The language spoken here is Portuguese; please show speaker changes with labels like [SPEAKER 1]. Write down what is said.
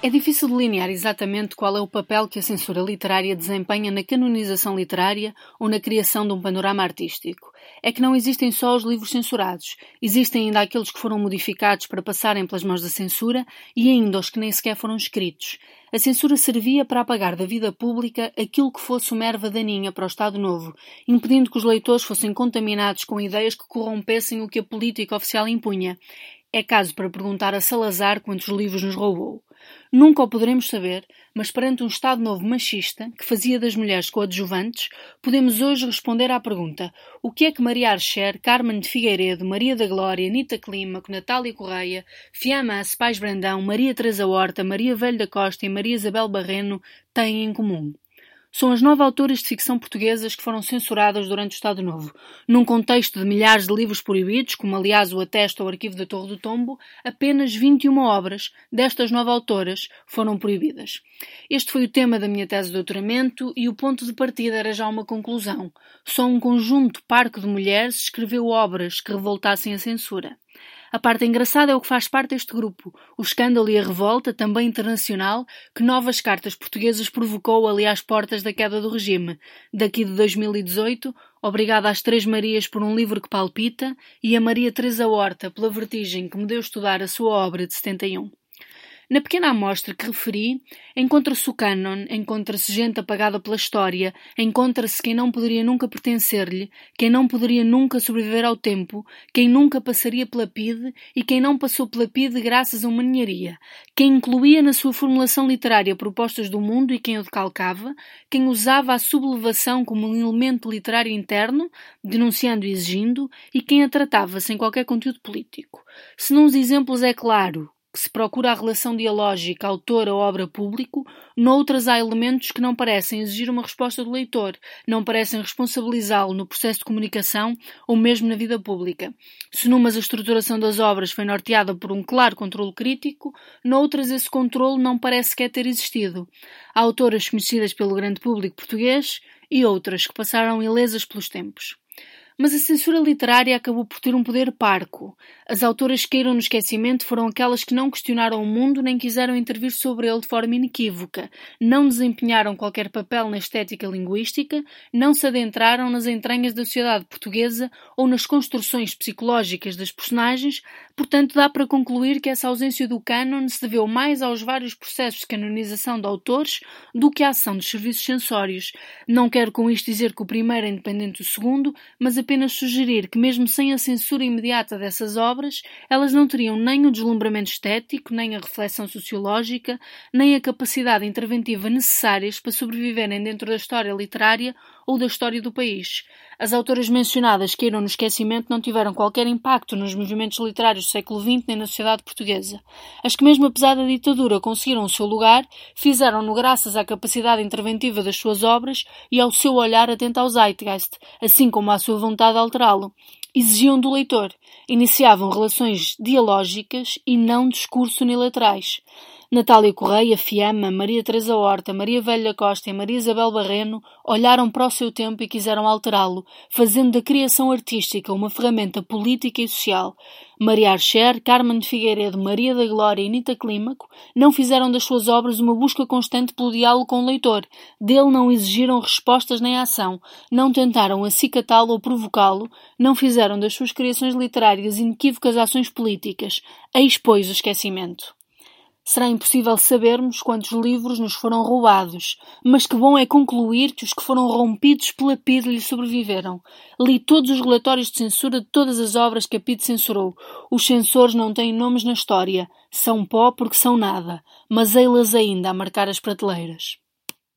[SPEAKER 1] É difícil delinear exatamente qual é o papel que a censura literária desempenha na canonização literária ou na criação de um panorama artístico. É que não existem só os livros censurados, existem ainda aqueles que foram modificados para passarem pelas mãos da censura e ainda os que nem sequer foram escritos. A censura servia para apagar da vida pública aquilo que fosse uma erva daninha para o Estado Novo, impedindo que os leitores fossem contaminados com ideias que corrompessem o que a política oficial impunha. É caso para perguntar a Salazar quantos livros nos roubou. Nunca o poderemos saber, mas perante um Estado Novo machista, que fazia das mulheres coadjuvantes, podemos hoje responder à pergunta: o que é que Maria Archer, Carmen de Figueiredo, Maria da Glória, Anita Clímaco, Natália Correia, Fiamma Pais Brandão, Maria Teresa Horta, Maria Velho da Costa e Maria Isabel Barreno têm em comum? São as nove autoras de ficção portuguesas que foram censuradas durante o Estado Novo. Num contexto de milhares de livros proibidos, como aliás o atesta o arquivo da Torre do Tombo, apenas 21 obras destas nove autoras foram proibidas. Este foi o tema da minha tese de doutoramento e o ponto de partida era já uma conclusão. Só um conjunto parco de mulheres escreveu obras que revoltassem a censura. A parte engraçada é o que faz parte deste grupo, o escândalo e a revolta, também internacional, que novas cartas portuguesas provocou ali às portas da queda do regime. Daqui de 2018, obrigada às Três Marias por um livro que palpita e a Maria Teresa Horta pela vertigem que me deu estudar a sua obra de 71. Na pequena amostra que referi, encontra-se o cânon, encontra-se gente apagada pela história, encontra-se quem não poderia nunca pertencer-lhe, quem não poderia nunca sobreviver ao tempo, quem nunca passaria pela PIDE e quem não passou pela PIDE graças a uma ninharia, quem incluía na sua formulação literária propostas do mundo e quem o decalcava, quem usava a sublevação como um elemento literário interno, denunciando e exigindo, e quem a tratava sem qualquer conteúdo político. Se nos exemplos é claro que se procura a relação dialógica autor-obra-público, noutras há elementos que não parecem exigir uma resposta do leitor, não parecem responsabilizá-lo no processo de comunicação ou mesmo na vida pública. Se numas a estruturação das obras foi norteada por um claro controle crítico, noutras esse controle não parece sequer ter existido. Há autoras conhecidas pelo grande público português e outras que passaram ilesas pelos tempos. Mas a censura literária acabou por ter um poder parco. As autoras que caíram no esquecimento foram aquelas que não questionaram o mundo nem quiseram intervir sobre ele de forma inequívoca, não desempenharam qualquer papel na estética linguística, não se adentraram nas entranhas da sociedade portuguesa ou nas construções psicológicas das personagens, portanto dá para concluir que essa ausência do cânon se deveu mais aos vários processos de canonização de autores do que à ação dos serviços censórios. Não quero com isto dizer que o primeiro é independente do segundo, mas apenas sugerir que, mesmo sem a censura imediata dessas obras, elas não teriam nem o deslumbramento estético, nem a reflexão sociológica, nem a capacidade interventiva necessárias para sobreviverem dentro da história literária ou da história do país. As autoras mencionadas que iram no esquecimento não tiveram qualquer impacto nos movimentos literários do século XX nem na sociedade portuguesa. As que, mesmo apesar da ditadura, conseguiram o seu lugar, fizeram-no graças à capacidade interventiva das suas obras e ao seu olhar atento ao zeitgeist, assim como à sua vontade de alterá-lo. Exigiam do leitor, iniciavam relações dialógicas e não discurso unilaterais. Natália Correia, Fiamma, Maria Teresa Horta, Maria Velha Costa e Maria Isabel Barreno olharam para o seu tempo e quiseram alterá-lo, fazendo da criação artística uma ferramenta política e social. Maria Archer, Carmen de Figueiredo, Maria da Glória e Nita Clímaco não fizeram das suas obras uma busca constante pelo diálogo com o leitor. Dele não exigiram respostas nem ação, não tentaram acicatá-lo ou provocá-lo, não fizeram das suas criações literárias inequívocas ações políticas. Eis, pois, o esquecimento. Será impossível sabermos quantos livros nos foram roubados, mas que bom é concluir que os que foram rompidos pela PIDE lhe sobreviveram. Li todos os relatórios de censura de todas as obras que a PIDE censurou. Os censores não têm nomes na história. São pó porque são nada, mas ei-las ainda a marcar as prateleiras.